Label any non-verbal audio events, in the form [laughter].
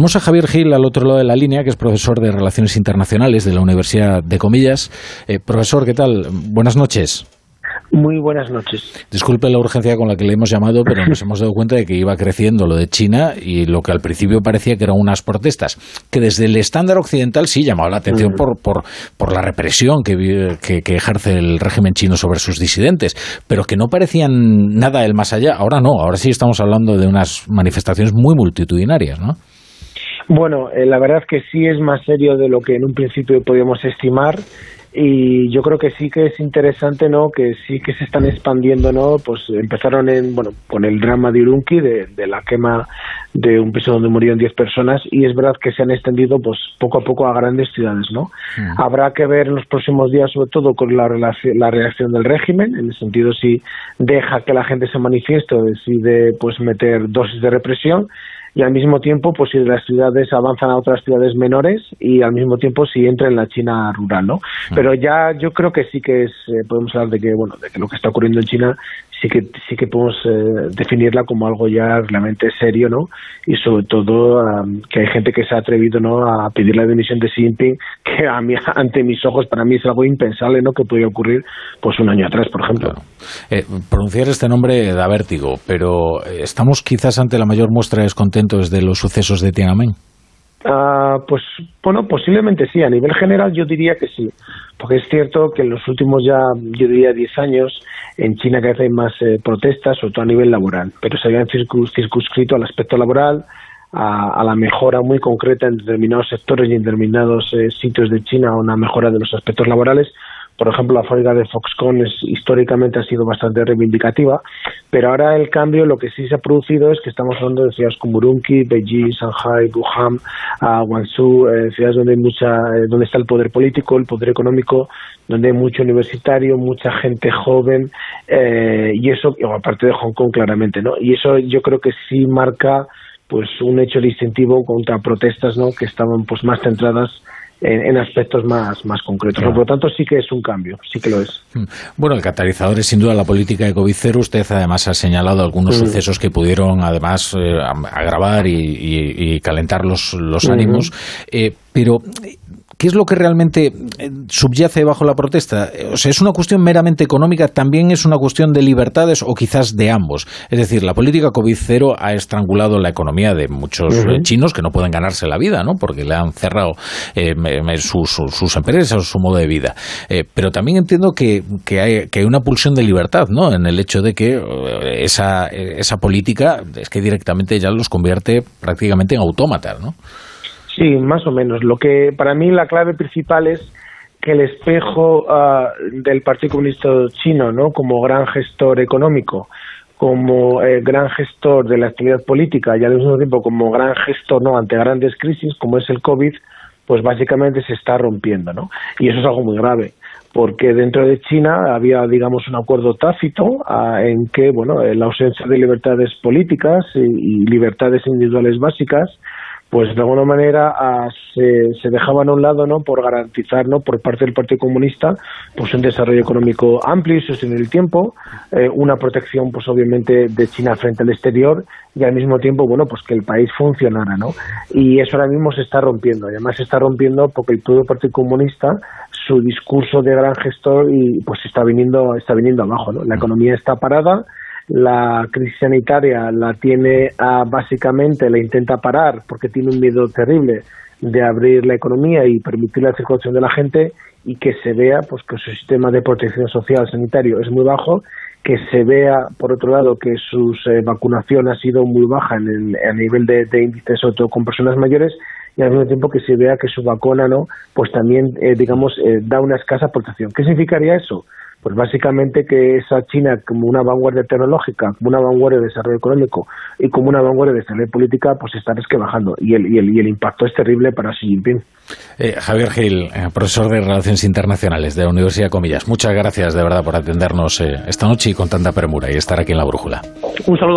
tenemos a Javier Gil al otro lado de la línea, que es profesor de Relaciones Internacionales de la Universidad de Comillas. Eh, profesor, ¿qué tal? Buenas noches. Muy buenas noches. Disculpe la urgencia con la que le hemos llamado, pero nos hemos dado cuenta de que iba creciendo lo de China y lo que al principio parecía que eran unas protestas, que desde el estándar occidental sí llamaba la atención por, por, por la represión que, que, ejerce el régimen chino sobre sus disidentes, pero que no parecían nada del más allá. Ahora no, ahora sí estamos hablando de unas manifestaciones muy multitudinarias, ¿no? Bueno, eh, la verdad que sí es más serio de lo que en un principio podíamos estimar y yo creo que sí que es interesante no que sí que se están expandiendo no pues empezaron en bueno con el drama de Urunqui de, la quema de un piso donde murieron 10 personas y es verdad que se han extendido pues poco a poco a grandes ciudades no mm. habrá que ver en los próximos días sobre todo con la la reacción del régimen en el sentido si deja que la gente se manifieste o decide pues meter dosis de represión y al mismo tiempo pues si las ciudades avanzan a otras ciudades menores y al mismo tiempo si entra en la China rural no pero ya yo creo que sí que es eh, podemos hablar de que bueno de que lo que está ocurriendo en China sí que sí que podemos eh, definirla como algo ya realmente serio no y sobre todo que hay gente que se ha atrevido no a pedir la dimisión de Xi Jinping [laughs] que a mí ante mis ojos para mí es algo impensable no que podía ocurrir pues un año atrás por ejemplo. Eh, pronunciar este nombre da vértigo pero estamos quizás ante la mayor muestra de descontento desde los sucesos de Tiananmen Ah, pues bueno, posiblemente sí. A nivel general yo diría que sí, porque es cierto que en los últimos ya, yo diría 10 años, en China cada vez hay más eh, protestas, sobre todo a nivel laboral, pero se habían circunscrito al aspecto laboral, a, la mejora muy concreta en determinados sectores y en determinados eh, sitios de China, una mejora de los aspectos laborales, por ejemplo, la fábrica de Foxconn es, históricamente ha sido bastante reivindicativa, pero ahora el cambio lo que sí se ha producido es que estamos hablando de ciudades como Urumqi, Beijing, Shanghai, Wuhan, uh, Guangzhou, eh, ciudades donde hay mucha, eh, donde está el poder político, el poder económico, donde hay mucho universitario, mucha gente joven eh, y eso, aparte de Hong Kong claramente, ¿no? Y eso yo creo que sí marca pues un hecho distintivo contra protestas, ¿no? Que estaban pues más centradas en, aspectos más, más concretos. Por lo tanto, sí que es un cambio, sí que lo es. Mm. Bueno, el catalizador es sin duda la política de covid Usted además ha señalado algunos mm. sucesos que pudieron además eh, agravar y, calentar los, los ánimos. Eh, pero ¿Qué es lo que realmente eh, subyace bajo la protesta? O sea, ¿es una cuestión meramente económica? ¿También es una cuestión de libertades o quizás de ambos? Es decir, la política COVID-0 ha estrangulado la economía de muchos eh, chinos que no pueden ganarse la vida, ¿no? Porque le han cerrado eh, sus, empresas, su modo de vida. pero también entiendo que, hay, que hay una pulsión de libertad, ¿no? En el hecho de que esa, esa política es que directamente ya los convierte prácticamente en autómatas, ¿no? Sí, más o menos. Lo que para mí la clave principal es que el espejo ah, del Partido Comunista Chino, ¿no? Como gran gestor económico, como eh, gran gestor de la actividad política y al mismo tiempo como gran gestor, ¿no? Ante grandes crisis como es el COVID, pues básicamente se está rompiendo, ¿no? Y eso es algo muy grave porque dentro de China había, digamos, un acuerdo tácito ah, en que, bueno, la ausencia de libertades políticas y libertades individuales básicas pues de alguna manera ah, se, se, dejaban a un lado no por garantizar no por parte del Partido Comunista pues un desarrollo económico amplio y sostenible el tiempo eh, una protección pues obviamente de China frente al exterior y al mismo tiempo bueno pues que el país funcionara no y eso ahora mismo se está rompiendo. Y además se está rompiendo porque el propio Partido Comunista su discurso de gran gestor y pues está viniendo está viniendo abajo no la economía está parada la crisis sanitaria la tiene a, básicamente, la intenta parar porque tiene un miedo terrible de abrir la economía y permitir la circulación de la gente y que se vea pues que su sistema de protección social sanitario es muy bajo, que se vea por otro lado que su eh, vacunación ha sido muy baja en el, a nivel de, de índice sobre con personas mayores y al mismo tiempo que se vea que su vacuna no pues también eh, digamos eh, da una escasa protección. ¿Qué significaría eso? Pues básicamente que esa China como una vanguardia tecnológica, como una vanguardia de desarrollo económico y como una vanguardia de desarrollo política, pues está bajando y el, y el, y el impacto es terrible para Xi Jinping. Eh, Javier Gil, eh, profesor de Relaciones Internacionales de la Universidad de Comillas, muchas gracias de verdad por atendernos eh, esta noche y con tanta premura y estar aquí en la brújula. Un saludo.